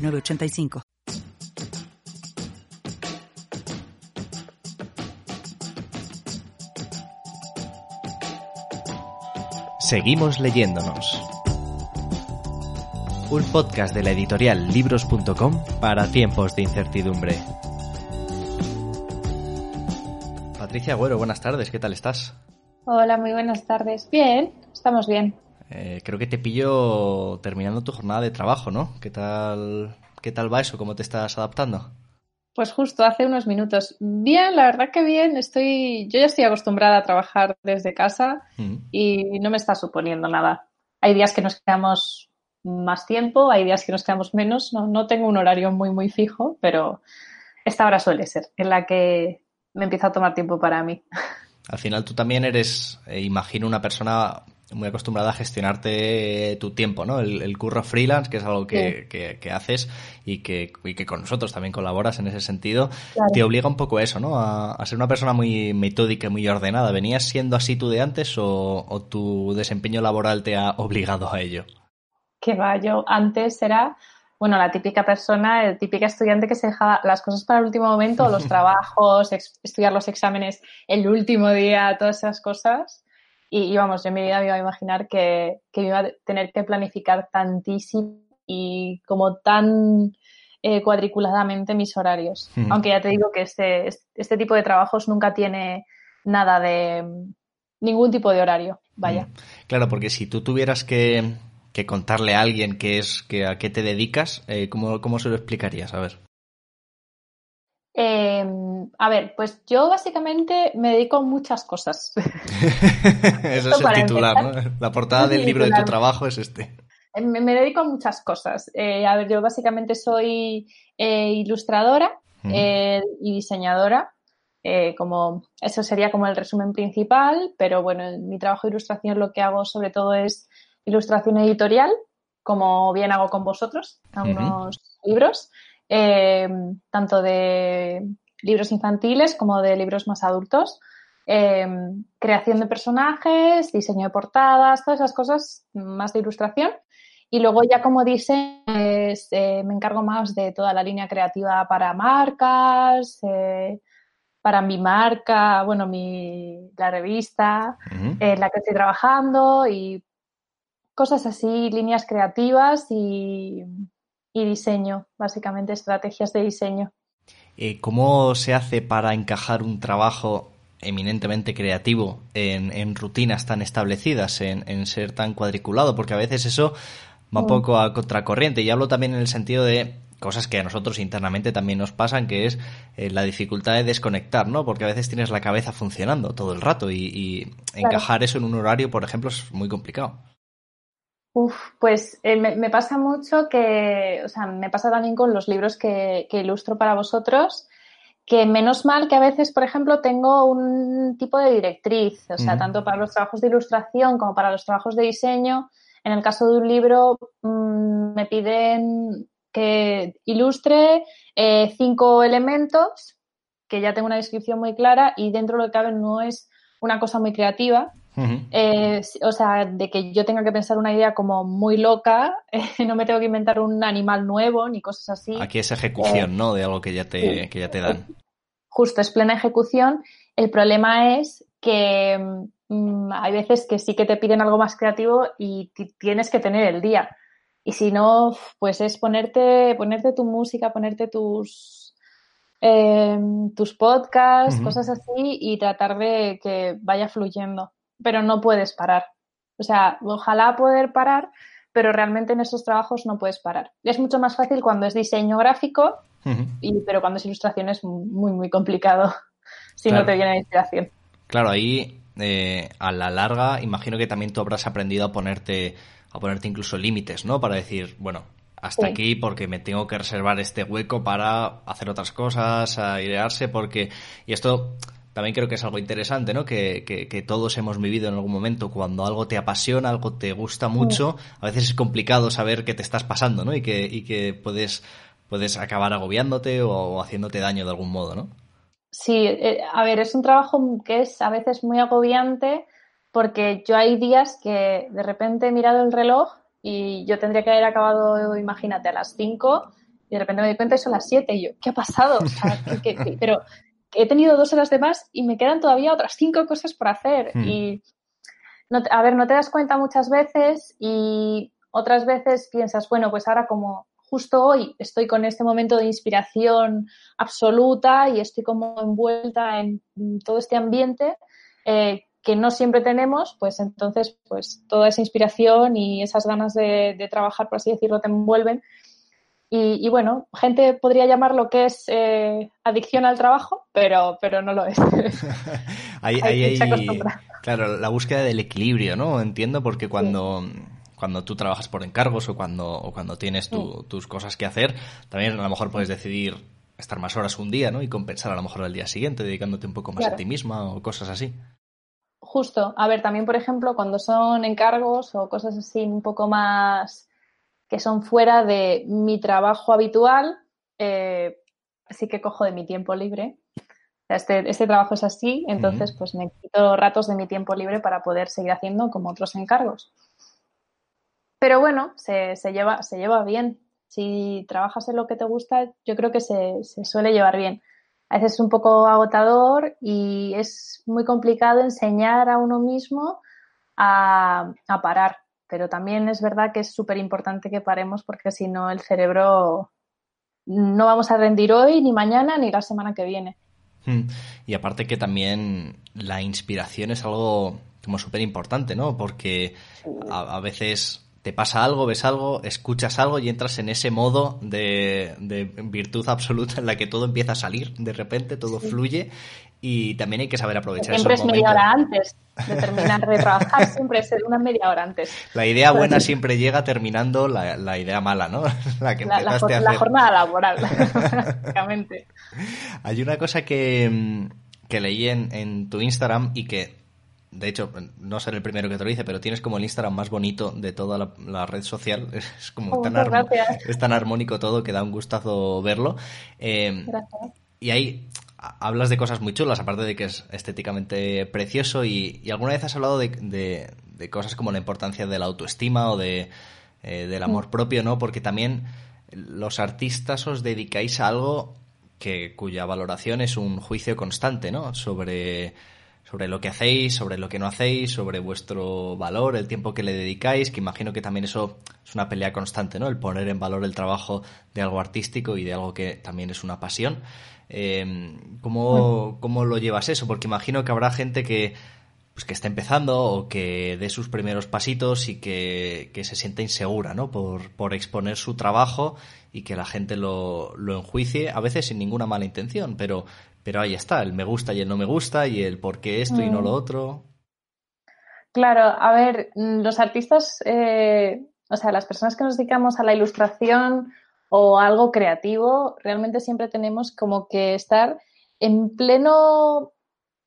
985. Seguimos leyéndonos. Un podcast de la editorial libros.com para tiempos de incertidumbre. Patricia Agüero, buenas tardes, ¿qué tal estás? Hola, muy buenas tardes. Bien, estamos bien. Eh, creo que te pillo terminando tu jornada de trabajo, ¿no? ¿Qué tal, qué tal va eso? ¿Cómo te estás adaptando? Pues justo hace unos minutos. Bien, la verdad que bien. Estoy, yo ya estoy acostumbrada a trabajar desde casa mm. y no me está suponiendo nada. Hay días que nos quedamos más tiempo, hay días que nos quedamos menos. No, no tengo un horario muy, muy fijo, pero esta hora suele ser en la que me empieza a tomar tiempo para mí. Al final tú también eres, eh, imagino, una persona muy acostumbrada a gestionarte tu tiempo, ¿no? El, curro freelance, que es algo que, que, haces y que, y que, con nosotros también colaboras en ese sentido, te obliga un poco a eso, ¿no? A, ser una persona muy metódica y muy ordenada. ¿Venías siendo así tú de antes o, tu desempeño laboral te ha obligado a ello? Que va, yo antes era, bueno, la típica persona, el típica estudiante que se dejaba las cosas para el último momento, los trabajos, estudiar los exámenes el último día, todas esas cosas y, vamos, yo en mi vida me iba a imaginar que, que iba a tener que planificar tantísimo y como tan eh, cuadriculadamente mis horarios. Aunque ya te digo que este, este tipo de trabajos nunca tiene nada de ningún tipo de horario. Vaya. Claro, porque si tú tuvieras que, que contarle a alguien qué es que a qué te dedicas, eh, ¿cómo, ¿cómo se lo explicarías? A ver. Eh, a ver, pues yo básicamente me dedico a muchas cosas. Eso es el titular, ¿no? La portada del libro de tu trabajo es este. Eh, me, dedico a muchas cosas. Eh, a ver, yo básicamente soy eh, ilustradora y diseñadora. como eso sería como el resumen principal, pero bueno, en mi trabajo de ilustración lo que hago sobre todo es ilustración editorial, como bien hago con vosotros, algunos libros. Em, tanto de libros infantiles como de libros más adultos. Em, creación de personajes, diseño de portadas, todas esas cosas más de ilustración. Y luego ya como dice, eh, me encargo más de toda la línea creativa para marcas, eh, para mi marca, bueno, mi, la revista en la que estoy trabajando y cosas así, líneas creativas y, y diseño, básicamente estrategias de diseño. Eh, ¿Cómo se hace para encajar un trabajo eminentemente creativo en, rutinas tan establecidas, en, ser tan cuadriculado? Porque a veces eso va un poco a contracorriente. Y hablo también en el sentido de cosas que a nosotros internamente también nos pasan, que es eh, la dificultad de desconectar, ¿no? Porque a veces tienes la cabeza funcionando todo el rato y, encajar eso en un horario, por ejemplo, es muy complicado. Uf, pues eh, me, pasa mucho que, o sea, me pasa también con los libros que, ilustro para vosotros, que menos mal que a veces, por ejemplo, tengo un tipo de directriz, o sea, tanto para los trabajos de ilustración como para los trabajos de diseño. En el caso de un libro, mm, me piden que ilustre eh, cinco elementos, que ya tengo una descripción muy clara y dentro de lo que cabe no es una cosa muy creativa, eh, o sea, de que yo tenga que pensar una idea como muy loca, no me tengo que inventar un animal nuevo ni cosas así. Aquí es ejecución, eh, ¿no? De algo que ya te, que ya te dan. Justo, es plena ejecución. El problema es que mm, hay veces que sí que te piden algo más creativo y tienes que tener el día. Y si no, pues es ponerte, ponerte tu música, ponerte tus, em, tus podcasts, cosas así, y tratar de que vaya fluyendo pero no puedes parar. O sea, ojalá poder parar, pero realmente en esos trabajos no puedes parar. Es mucho más fácil cuando es diseño gráfico, y, pero cuando es ilustración es muy, muy complicado si no te viene la inspiración. Claro, ahí eh, a la larga imagino que también tú habrás aprendido a ponerte, a ponerte incluso límites, ¿no? Para decir, bueno, hasta aquí porque me tengo que reservar este hueco para hacer otras cosas, a airearse, porque... Y esto también creo que es algo interesante, ¿no? Que, que, todos hemos vivido en algún momento cuando algo te apasiona, algo te gusta mucho, a veces es complicado saber qué te estás pasando, ¿no? Y que, y que puedes, puedes acabar agobiándote o, haciéndote daño de algún modo, ¿no? Sí, eh, a ver, es un trabajo que es a veces muy agobiante porque yo hay días que de repente he mirado el reloj y yo tendría que haber acabado, imagínate, a las 5 y de repente me doy cuenta y son las 7 y yo, ¿qué ha pasado? pero he tenido dos horas de más y me quedan todavía otras cinco cosas por hacer. Hmm. Y, no, a ver, no te das cuenta muchas veces y otras veces piensas, bueno, pues ahora como justo hoy estoy con este momento de inspiración absoluta y estoy como envuelta en todo este ambiente eh, que no siempre tenemos, pues entonces pues toda esa inspiración y esas ganas de, de trabajar, por así decirlo, te envuelven y, bueno, gente podría llamar lo que es eh, adicción al trabajo, pero, pero no lo es. hay, claro, la búsqueda del equilibrio, ¿no? Entiendo, porque cuando, cuando tú trabajas por encargos o cuando, o cuando tienes tus cosas que hacer, también a lo mejor puedes decidir estar más horas un día, ¿no? Y compensar a lo mejor el día siguiente, dedicándote un poco más a ti misma o cosas así. Justo. A ver, también, por ejemplo, cuando son encargos o cosas así un poco más que son fuera de mi trabajo habitual, eh, sí que cojo de mi tiempo libre. Este, este trabajo es así, entonces pues me quito ratos de mi tiempo libre para poder seguir haciendo como otros encargos. Pero bueno, se, lleva, se lleva bien. Si trabajas en lo que te gusta, yo creo que se, suele llevar bien. A veces es un poco agotador y es muy complicado enseñar a uno mismo a parar pero también es verdad que es súper importante que paremos porque si no el cerebro no vamos a rendir hoy, ni mañana, ni la semana que viene. Hmm. Y aparte que también la inspiración es algo como súper importante, ¿no? Porque a, veces te pasa algo, ves algo, escuchas algo y entras en ese modo de, virtud absoluta en la que todo empieza a salir de repente, todo fluye y también hay que saber aprovechar Siempre es media hora antes de terminar de trabajar, siempre es una media hora antes. La idea buena siempre llega terminando la, idea mala, ¿no? La que empezaste a hacer. La jornada laboral, básicamente. Hay una cosa que, que leí en, en tu Instagram y que de hecho, no seré el primero que te lo dice, pero tienes como el Instagram más bonito de toda la, red social. Es como tan, es tan armónico todo que da un gustazo verlo. Eh, y ahí hablas de cosas muy chulas, aparte de que es estéticamente precioso. Y, alguna vez has hablado de, cosas como la importancia de la autoestima o de, eh, del amor propio, ¿no? Porque también los artistas os dedicáis a algo que cuya valoración es un juicio constante, ¿no? Sobre sobre lo que hacéis, sobre lo que no hacéis, sobre vuestro valor, el tiempo que le dedicáis, que imagino que también eso es una pelea constante, ¿no? El poner en valor el trabajo de algo artístico y de algo que también es una pasión. Eh, ¿cómo, ¿Cómo lo llevas eso? Porque imagino que habrá gente que pues que está empezando o que dé sus primeros pasitos y que, se sienta insegura, ¿no? Por, por, exponer su trabajo y que la gente lo, lo enjuicie, a veces sin ninguna mala intención, pero pero ahí está, el me gusta y el no me gusta y el por qué esto y no lo mm. otro. Claro, a ver, mm, los artistas, eh, o sea, las personas que nos dedicamos a la ilustración o algo creativo, realmente siempre tenemos como que estar en pleno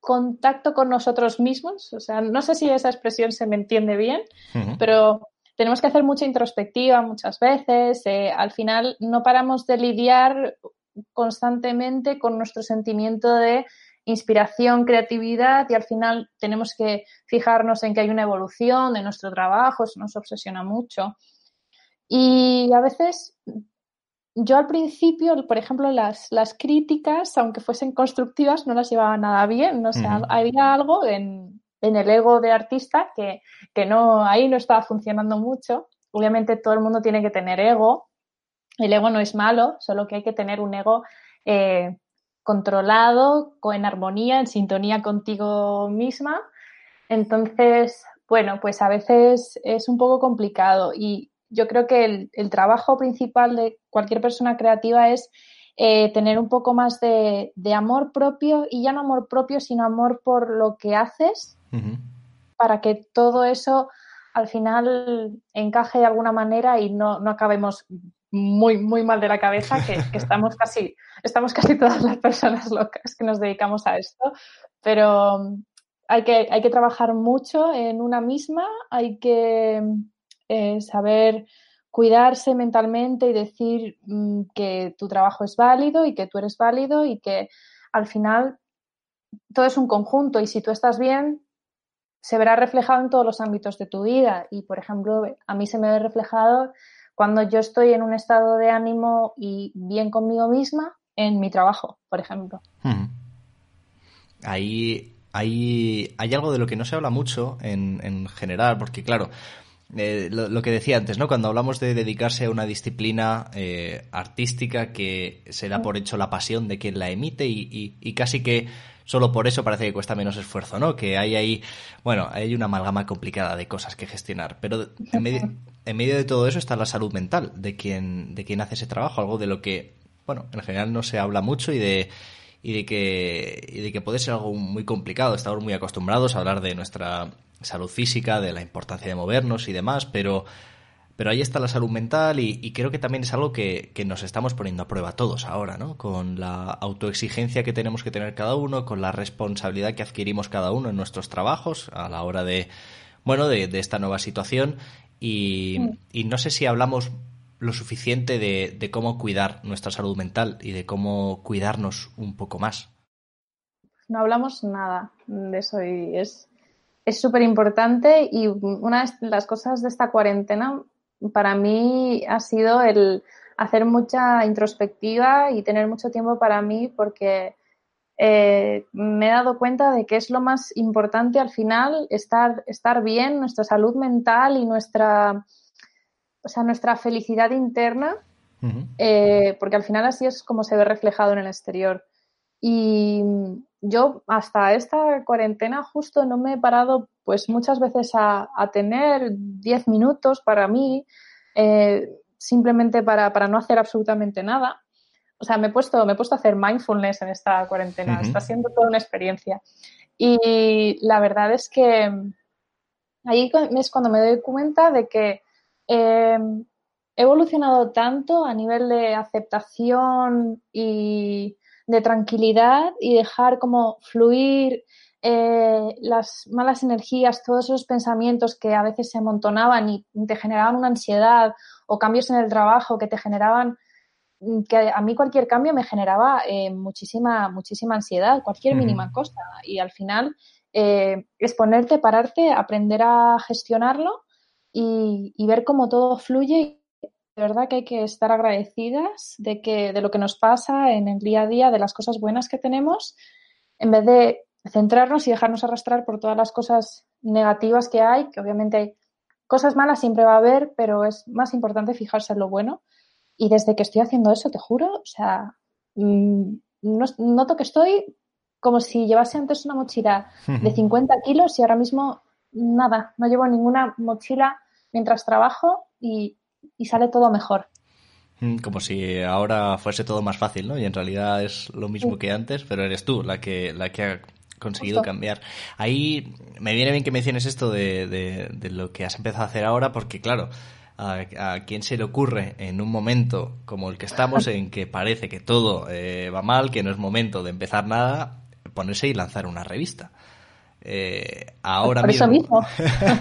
contacto con nosotros mismos. O sea, no sé si esa expresión se me entiende bien, pero tenemos que hacer mucha introspectiva muchas veces. Eh, al final no paramos de lidiar constantemente con nuestro sentimiento de inspiración, creatividad y al final tenemos que fijarnos en que hay una evolución de nuestro trabajo, eso nos obsesiona mucho. Y a veces yo al principio, por ejemplo, las, las críticas, aunque fuesen constructivas, no las llevaba nada bien. O sea, había algo en, en, el ego de artista que, que no, ahí no estaba funcionando mucho. Obviamente todo el mundo tiene que tener ego, el ego no es malo, solo que hay que tener un ego eh, controlado, en armonía, en sintonía contigo misma. Entonces, bueno, pues a veces es un poco complicado y yo creo que el, trabajo principal de cualquier persona creativa es eh, tener un poco más de, amor propio y ya no amor propio, sino amor por lo que haces para que todo eso al final encaje de alguna manera y no, no acabemos muy, muy mal de la cabeza, que, estamos casi, estamos casi todas las personas locas que nos dedicamos a esto, pero hay que, hay que trabajar mucho en una misma, hay que eh, saber cuidarse mentalmente y decir mm, que tu trabajo es válido y que tú eres válido y que al final todo es un conjunto y si tú estás bien, se verá reflejado en todos los ámbitos de tu vida. Y, por ejemplo, a mí se me ve reflejado cuando yo estoy en un estado de ánimo y bien conmigo misma en mi trabajo, por ejemplo. Ahí hay, hay algo de lo que no se habla mucho en, en general, porque claro, eh, lo, que decía antes, ¿no? Cuando hablamos de dedicarse a una disciplina eh, artística que se da por hecho la pasión de quien la emite y, y, casi que solo por eso parece que cuesta menos esfuerzo, ¿no? Que hay ahí, bueno, hay una amalgama complicada de cosas que gestionar, pero en medio, en medio de todo eso está la salud mental de quien, de quien hace ese trabajo, algo de lo que, bueno, en general no se habla mucho y de y de que y de que puede ser algo muy complicado. Estamos muy acostumbrados a hablar de nuestra salud física, de la importancia de movernos y demás, pero, pero ahí está la salud mental y, creo que también es algo que, que, nos estamos poniendo a prueba todos ahora, ¿no? Con la autoexigencia que tenemos que tener cada uno, con la responsabilidad que adquirimos cada uno en nuestros trabajos a la hora de, bueno, de, esta nueva situación y, y, no sé si hablamos lo suficiente de, de cómo cuidar nuestra salud mental y de cómo cuidarnos un poco más. No hablamos nada de eso y es, es súper importante y una de las cosas de esta cuarentena para mí ha sido el hacer mucha introspectiva y tener mucho tiempo para mí porque eh, me he dado cuenta de que es lo más importante al final estar, estar bien, nuestra salud mental y nuestra, o sea, nuestra felicidad interna, eh, porque al final así es como se ve reflejado en el exterior. Y yo hasta esta cuarentena justo no me he parado pues muchas veces a, tener 10 minutos para mí, eh, simplemente para, no hacer absolutamente nada. O sea, me he, puesto, me he puesto a hacer mindfulness en esta cuarentena. Está siendo toda una experiencia. Y la verdad es que ahí es cuando me doy cuenta de que eh, he evolucionado tanto a nivel de aceptación y de tranquilidad y dejar como fluir eh, las malas energías, todos esos pensamientos que a veces se amontonaban y te generaban una ansiedad o cambios en el trabajo que te generaban mm, que a mí cualquier cambio me generaba eh, muchísima, muchísima ansiedad, cualquier mínima cosa. Y al final eh, es ponerte, pararte, aprender a gestionarlo y, y, ver cómo todo fluye de verdad que hay que estar agradecidas de, que, de lo que nos pasa en el día a día, de las cosas buenas que tenemos, en vez de centrarnos y dejarnos arrastrar por todas las cosas negativas que hay, que obviamente hay cosas malas siempre va a haber, pero es más importante fijarse en lo bueno. Y desde que estoy haciendo eso, te juro, o sea, mm, noto que estoy como si llevase antes una mochila de 50 kilos y ahora mismo nada, no llevo ninguna mochila mientras trabajo y y sale todo mejor. Mm, como si ahora fuese todo más fácil, ¿no? Y en realidad es lo mismo que antes, pero eres tú la que, la que ha conseguido cambiar. Ahí me viene bien que menciones esto de, de, lo que has empezado a hacer ahora, porque claro, a, a, quién se le ocurre en un momento como el que estamos, en que parece que todo eh, va mal, que no es momento de empezar nada, ponerse y lanzar una revista. Eh, ahora mismo,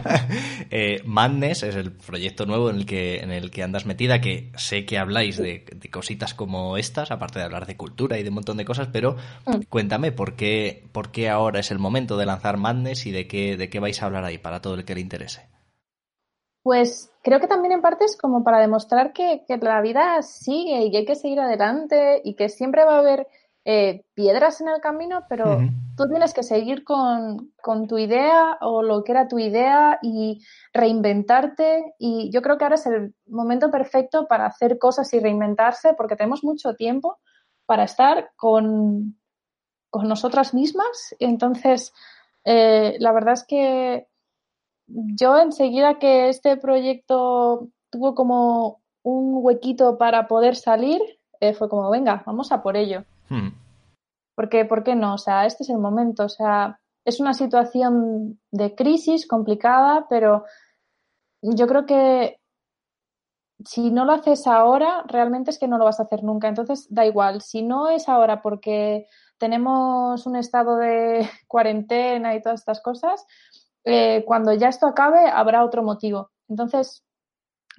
eh, Madness es el proyecto nuevo en el que en el que andas metida que sé que habláis de, cositas como estas aparte de hablar de cultura y de un montón de cosas pero mm. cuéntame por qué por qué ahora es el momento de lanzar Madness y de qué de qué vais a hablar ahí para todo el que le interese pues creo que también en parte es como para demostrar que, que la vida sigue y que hay que seguir adelante y que siempre va a haber eh, piedras en el camino, pero tú tienes que seguir con, tu idea o lo que era tu idea y reinventarte. Y yo creo que ahora es el momento perfecto para hacer cosas y reinventarse porque tenemos mucho tiempo para estar con, con nosotras mismas. Entonces, eh, la verdad es que yo enseguida que este proyecto tuvo como un huequito para poder salir, eh, fue como, venga, vamos a por ello. Hmm. Porque, ¿por qué no? O sea, este es el momento. O sea, es una situación de crisis complicada, pero yo creo que si no lo haces ahora, realmente es que no lo vas a hacer nunca. Entonces, da igual. Si no es ahora porque tenemos un estado de cuarentena y todas estas cosas, eh, cuando ya esto acabe, habrá otro motivo. Entonces,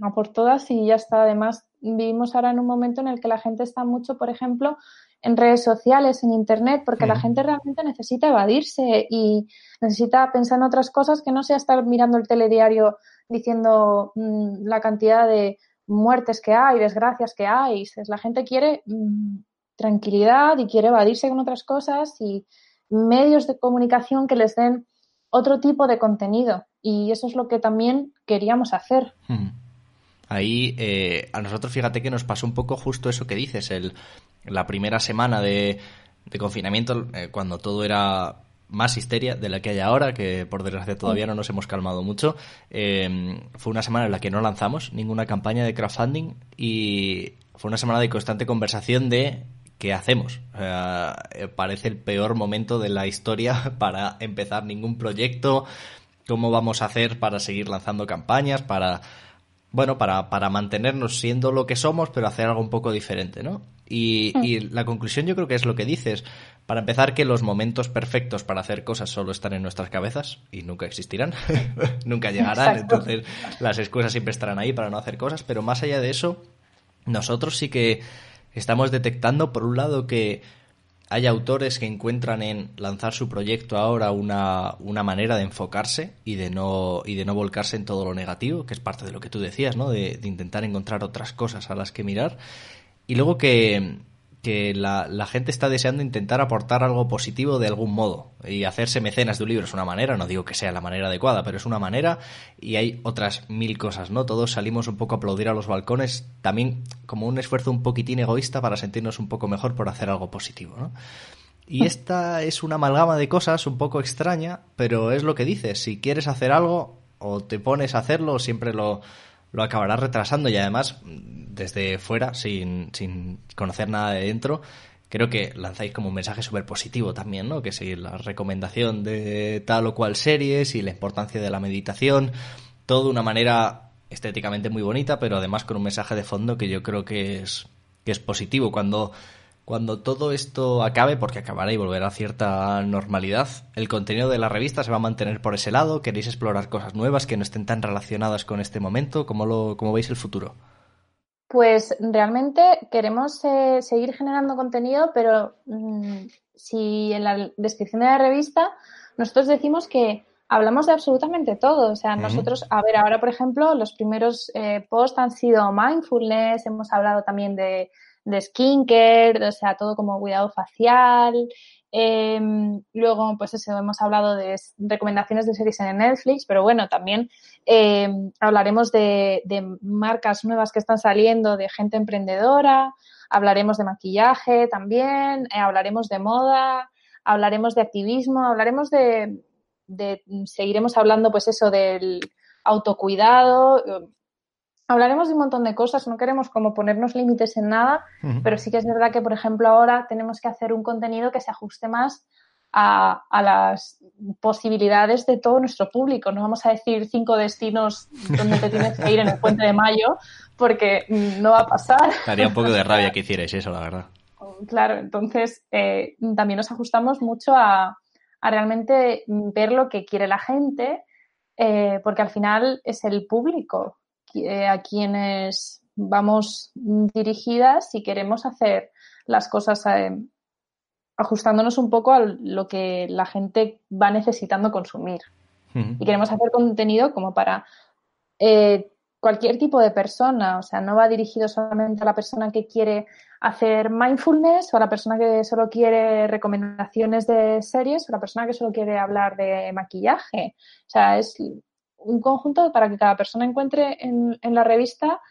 a por todas y ya está. Además, vivimos ahora en un momento en el que la gente está mucho, por ejemplo, en redes sociales, en Internet, porque la gente realmente necesita evadirse y necesita pensar en otras cosas que no sea estar mirando el telediario diciendo mm, la cantidad de muertes que hay, desgracias que hay. La gente quiere mm, tranquilidad y quiere evadirse con otras cosas y medios de comunicación que les den otro tipo de contenido. Y eso es lo que también queríamos hacer. Ahí eh, a nosotros fíjate que nos pasó un poco justo eso que dices, el, la primera semana de, confinamiento, eh, cuando todo era más histeria de la que hay ahora, que por desgracia todavía no nos hemos calmado mucho. Eh, fue una semana en la que no lanzamos ninguna campaña de crowdfunding y fue una semana de constante conversación de qué hacemos. parece el peor momento de la historia para empezar ningún proyecto, cómo vamos a hacer para seguir lanzando campañas, para bueno, para, para mantenernos siendo lo que somos, pero hacer algo un poco diferente, ¿no? Y, mm. y, la conclusión yo creo que es lo que dices. Para empezar, que los momentos perfectos para hacer cosas solo están en nuestras cabezas y nunca existirán, nunca llegarán, entonces las excusas siempre estarán ahí para no hacer cosas, pero más allá de eso, nosotros sí que estamos detectando, por un lado, que hay autores que encuentran en lanzar su proyecto ahora una, una, manera de enfocarse y de no y de no volcarse en todo lo negativo, que es parte de lo que tú decías, ¿no? De, de intentar encontrar otras cosas a las que mirar. Y luego que, que la, la, gente está deseando intentar aportar algo positivo de algún modo. Y hacerse mecenas de un libro es una manera, no digo que sea la manera adecuada, pero es una manera y hay otras mil cosas, ¿no? Todos salimos un poco a aplaudir a los balcones, también como un esfuerzo un poquitín egoísta para sentirnos un poco mejor por hacer algo positivo, ¿no? Y esta es una amalgama de cosas un poco extraña, pero es lo que dices, si quieres hacer algo o te pones a hacerlo, siempre lo, lo acabarás retrasando y además desde fuera, sin, sin conocer nada de dentro, creo que lanzáis como un mensaje súper positivo también, ¿no? Que si la recomendación de tal o cual series y la importancia de la meditación, todo de una manera estéticamente muy bonita, pero además con un mensaje de fondo que yo creo que es, que es positivo. Cuando cuando todo esto acabe, porque acabará y volverá a cierta normalidad, el contenido de la revista se va a mantener por ese lado. ¿Queréis explorar cosas nuevas que no estén tan relacionadas con este momento? ¿Cómo, lo, cómo veis el futuro? Pues realmente queremos eh, seguir generando contenido, pero mm, si en la descripción de la revista nosotros decimos que hablamos de absolutamente todo. O sea, nosotros, a ver, ahora por ejemplo, los primeros eh, posts han sido mindfulness, hemos hablado también de de skincare, o sea, todo como cuidado facial. Em, luego, pues eso, hemos hablado de recomendaciones de series en Netflix, pero bueno, también em, hablaremos de, marcas nuevas que están saliendo, de gente emprendedora, hablaremos de maquillaje también, eh, hablaremos de moda, hablaremos de activismo, hablaremos de, de, seguiremos hablando pues eso del autocuidado, hablaremos de un montón de cosas, no queremos como ponernos límites en nada, pero sí que es verdad que, por ejemplo, ahora tenemos que hacer un contenido que se ajuste más a, las posibilidades de todo nuestro público. No vamos a decir cinco destinos donde te tienes que ir en el puente de mayo, porque no va a pasar. Haría un poco de rabia que hicierais eso, la verdad. Claro, entonces eh, también nos ajustamos mucho a, realmente ver lo que quiere la gente, eh, porque al final es el público a quienes vamos dirigidas si queremos hacer las cosas eh, ajustándonos un poco a lo que la gente va necesitando consumir. Y queremos hacer contenido como para eh, cualquier tipo de persona, o sea, no va dirigido solamente a la persona que quiere hacer mindfulness o a la persona que solo quiere recomendaciones de series o a la persona que solo quiere hablar de maquillaje. O sea, es un conjunto para que cada persona encuentre en, la revista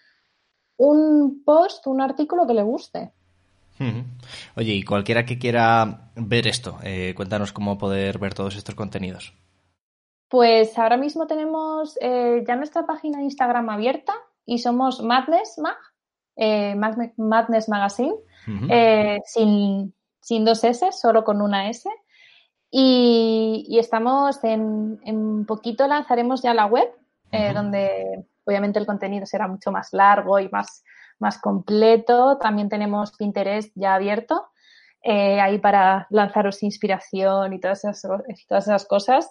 un post, un artículo que le guste. Oye, y cualquiera que quiera ver esto, eh, cuéntanos cómo poder ver todos estos contenidos. Pues ahora mismo tenemos eh, ya nuestra página de Instagram abierta y somos Madness Mag, eh, Madness Magazine, sin, sin dos S, solo con una S. Y, estamos en, en, poquito lanzaremos ya la web, eh, donde obviamente el contenido será mucho más largo y más, más completo. También tenemos Pinterest ya abierto, eh, ahí para lanzaros inspiración y todas esas, todas esas cosas.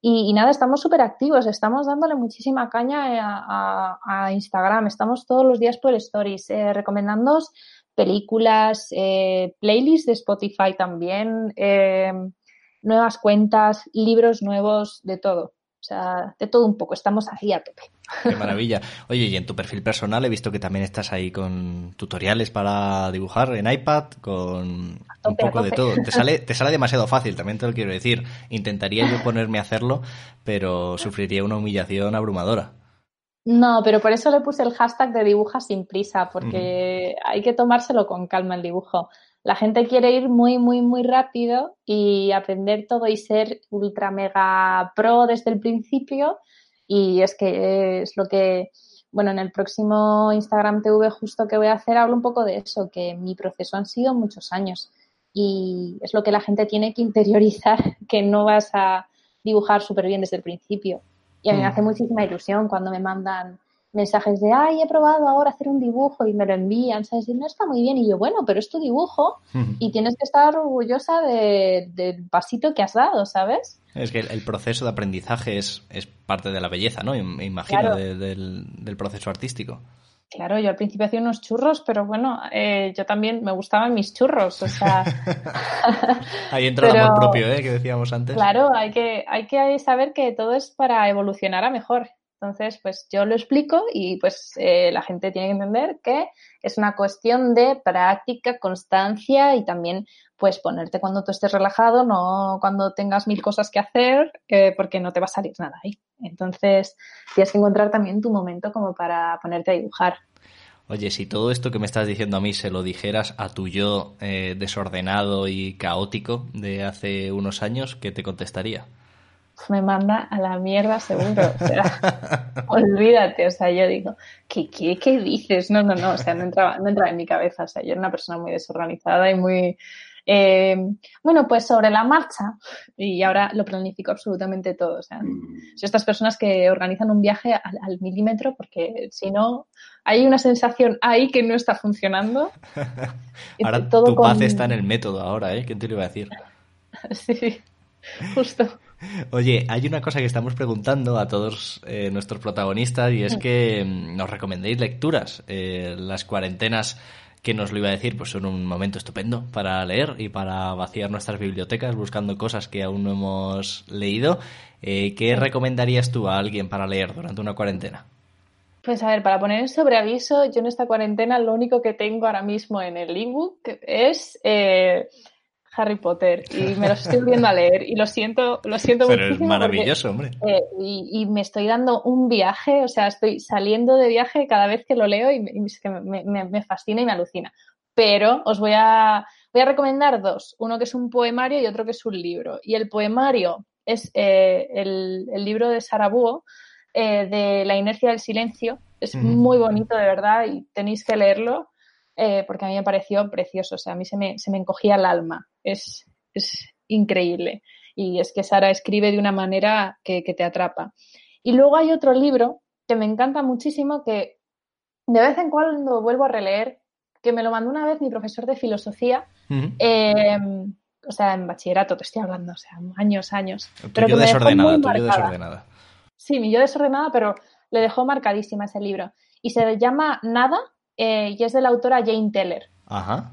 Y, nada, estamos súper activos, estamos dándole muchísima caña a, Instagram, estamos todos los días por stories, eh, recomendándoos películas, eh, playlists de Spotify también, eh, nuevas cuentas, libros nuevos, de todo. O sea, de todo un poco, estamos ahí a tope. Qué maravilla. Oye, y en tu perfil personal he visto que también estás ahí con tutoriales para dibujar en iPad, con un poco de todo. Te sale, te sale demasiado fácil, también te lo quiero decir. Intentaría yo ponerme a hacerlo, pero sufriría una humillación abrumadora. No, pero por eso le puse el hashtag de dibuja sin prisa, porque hay que tomárselo con calma el dibujo. La gente quiere ir muy, muy, muy rápido y aprender todo y ser ultra mega pro desde el principio. Y es que es lo que, bueno, en el próximo Instagram TV justo que voy a hacer hablo un poco de eso, que mi proceso han sido muchos años. Y es lo que la gente tiene que interiorizar, que no vas a dibujar súper bien desde el principio. Y a mí me mm. hace muchísima ilusión cuando me mandan mensajes de, ay, he probado ahora hacer un dibujo y me lo envían, ¿sabes? Y no está muy bien. Y yo, bueno, pero es tu dibujo y tienes que estar orgullosa del pasito que has dado, ¿sabes? Es que el proceso de aprendizaje es, es parte de la belleza, ¿no? Me imagino, del, del, proceso artístico. Claro, yo al principio hacía unos churros, pero bueno, eh, yo también me gustaban mis churros, o sea... Ahí entra el amor propio, ¿eh? Que decíamos antes. Claro, hay que, hay que saber que todo es para evolucionar a mejor. Entonces, pues yo lo explico y pues eh, la gente tiene que entender que es una cuestión de práctica, constancia y también pues ponerte cuando tú estés relajado, no cuando tengas mil cosas que hacer, eh, porque no te va a salir nada ahí. Entonces, tienes que encontrar también tu momento como para ponerte a dibujar. Oye, si todo esto que me estás diciendo a mí se lo dijeras a tu yo eh, desordenado y caótico de hace unos años, ¿qué te contestaría? Me manda a la mierda seguro. O sea, olvídate. O sea, yo digo, ¿qué, qué, qué dices? No, no, no. O sea, no entraba, no entraba en mi cabeza. O sea, yo era una persona muy desorganizada y muy... Eh, bueno, pues sobre la marcha, y ahora lo planifico absolutamente todo. O sea, soy estas personas que organizan un viaje al, milímetro porque si no, hay una sensación ahí que no está funcionando. ahora tu paz está en el método ahora, ¿eh? ¿Quién te lo iba a decir? sí, justo. Oye, hay una cosa que estamos preguntando a todos eh, nuestros protagonistas y es que mm, nos recomendéis lecturas. Eh, las cuarentenas, que nos lo iba a decir, pues son un momento estupendo para leer y para vaciar nuestras bibliotecas buscando cosas que aún no hemos leído. Eh, ¿Qué recomendarías tú a alguien para leer durante una cuarentena? Pues a ver, para poner en sobreaviso, yo en esta cuarentena lo único que tengo ahora mismo en el ebook es Harry Potter y me los estoy viendo a leer y lo siento, lo siento Pero es maravilloso, hombre. Eh, y, me estoy dando un viaje, o sea, estoy saliendo de viaje cada vez que lo leo y, me, fascina y me alucina. Pero os voy a, voy a recomendar dos, uno que es un poemario y otro que es un libro. Y el poemario es eh, el, libro de Sarabuo, eh, de La inercia del silencio. Es muy bonito, de verdad, y tenéis que leerlo. Porque a mí me pareció precioso, o sea, a mí se me, se me encogía el alma es, increíble. Y es que Sara escribe de una manera que, te atrapa. Y luego hay otro libro que me encanta muchísimo que de vez en cuando vuelvo a releer, que me lo mandó una vez mi profesor de filosofía. Em, o sea, en bachillerato te estoy hablando, o sea, años, años. pero que desordenada, tu desordenada. Sí, mi yo desordenada, pero le dejó marcadísima ese libro. Y se llama Nada eh, y es de la autora Jane Teller. Ajá.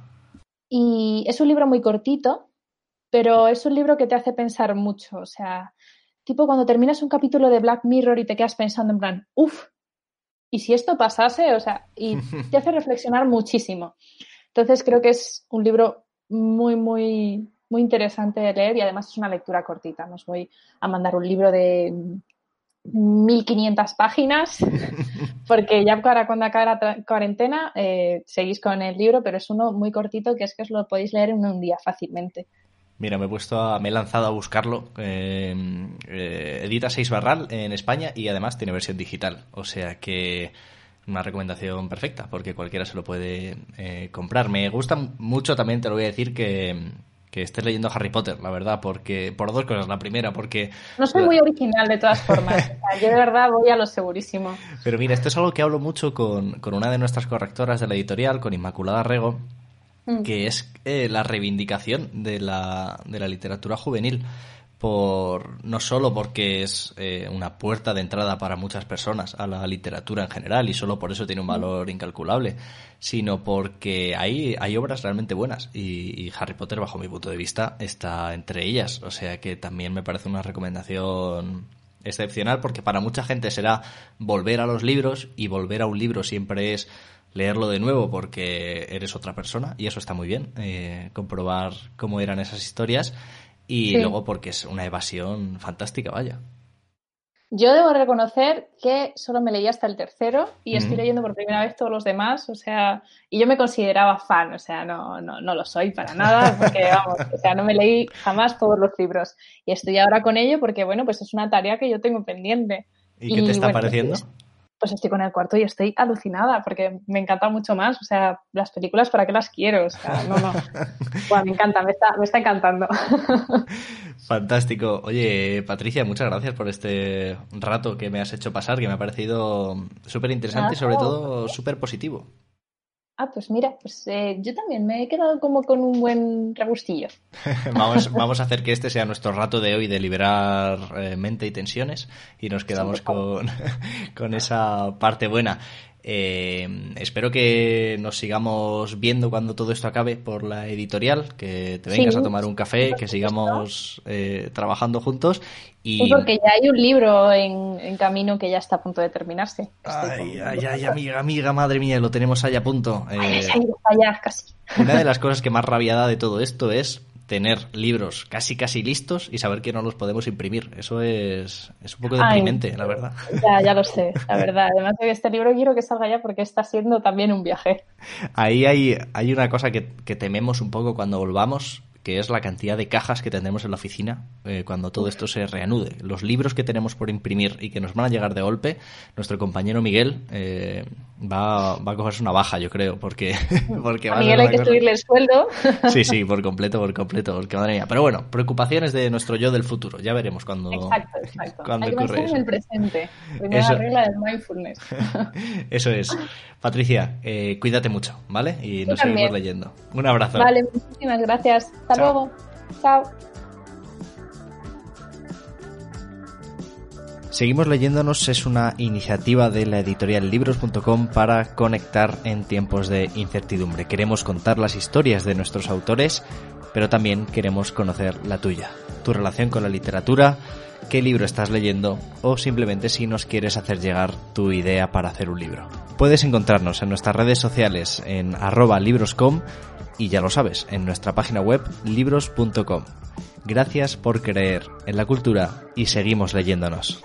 Y es un libro muy cortito, pero es un libro que te hace pensar mucho. O sea, tipo cuando terminas un capítulo de Black Mirror y te quedas pensando en plan, uff, ¿y si esto pasase? O sea, y te hace reflexionar muchísimo. Entonces creo que es un libro muy, muy, muy interesante de leer y además es una lectura cortita. Nos voy a mandar un libro de 1500 páginas, porque ya para cuando acabe la cuarentena eh, seguís con el libro, pero es uno muy cortito que es que os lo podéis leer en un día fácilmente. Mira, me he puesto me he lanzado a buscarlo. Eh, eh, edita 6 Barral en España y además tiene versión digital. O sea que una recomendación perfecta porque cualquiera se lo puede comprar. Me gusta mucho también, te lo voy a decir, que, que estés leyendo Harry Potter, la verdad, porque por dos cosas. La primera, porque... No soy muy original de todas formas. yo de verdad voy a lo segurísimo. Pero mira, esto es algo que hablo mucho con, una de nuestras correctoras de la editorial, con Inmaculada Rego, mm. que es eh, la reivindicación de la, de la literatura juvenil por no solo porque es eh, una puerta de entrada para muchas personas a la literatura en general y solo por eso tiene un valor incalculable, sino porque hay, hay obras realmente buenas y, Harry Potter, bajo mi punto de vista, está entre ellas. O sea que también me parece una recomendación excepcional porque para mucha gente será volver a los libros y volver a un libro siempre es leerlo de nuevo porque eres otra persona y eso está muy bien, eh, comprobar cómo eran esas historias y luego porque es una evasión fantástica, vaya. Yo debo reconocer que solo me leí hasta el tercero y estoy leyendo por primera vez todos los demás, o sea, y yo me consideraba fan, o sea, no, no, no lo soy para nada, porque vamos, o sea, no me leí jamás todos los libros y estoy ahora con ello porque, bueno, pues es una tarea que yo tengo pendiente. ¿Y, qué te está pareciendo? Pues, pues estoy con el cuarto y estoy alucinada porque me encanta mucho más. O sea, las películas, ¿para qué las quiero? O sea, no, no. Bueno, me encanta, me está, me está encantando. Fantástico. Oye, Patricia, muchas gracias por este rato que me has hecho pasar, que me ha parecido súper interesante y sobre todo súper positivo. Ah, pues mira, pues eh, yo también me he quedado como con un buen regustillo. vamos, vamos a hacer que este sea nuestro rato de hoy de liberar eh, mente y tensiones y nos quedamos con, con esa parte buena. Eh, espero que nos sigamos viendo cuando todo esto acabe por la editorial, que te vengas a tomar un café, que sigamos eh, trabajando juntos. Y... Sí, porque ya hay un libro en, camino que ya está a punto de terminarse. Ay, ay, ay, amiga, amiga, madre mía, lo tenemos ahí a punto. Eh, casi. Una de las cosas que más rabia de todo esto es tener libros casi casi listos y saber que no los podemos imprimir. Eso es, es un poco deprimente, la verdad. Ya, ya lo sé, la verdad. Además de que este libro quiero que salga ya porque está siendo también un viaje. Ahí hay, hay una cosa que, que tememos un poco cuando volvamos, que es la cantidad de cajas que tendremos en la oficina eh, cuando todo esto se reanude. Los libros que tenemos por imprimir y que nos van a llegar de golpe, nuestro compañero Miguel eh, va, va, a cogerse una baja, yo creo, porque, porque a Miguel hay que subirle el sueldo. Sí, sí, por completo, por completo, porque madre mía. Pero bueno, preocupaciones de nuestro yo del futuro, ya veremos cuando, exacto, exacto. cuando hay ocurre eso. en el presente, primera eso... regla del mindfulness. eso es. Patricia, eh, cuídate mucho, ¿vale? Y nos seguimos leyendo. Un abrazo. Vale, muchísimas gracias. Hasta luego. Chao. Seguimos leyéndonos es una iniciativa de la editorial libros.com para conectar en tiempos de incertidumbre. Queremos contar las historias de nuestros autores, pero también queremos conocer la tuya, tu relación con la literatura, qué libro estás leyendo o simplemente si nos quieres hacer llegar tu idea para hacer un libro. Puedes encontrarnos en nuestras redes sociales en arroba libroscom y ya lo sabes, en nuestra página web libros.com. Gracias por creer en la cultura y seguimos leyéndonos.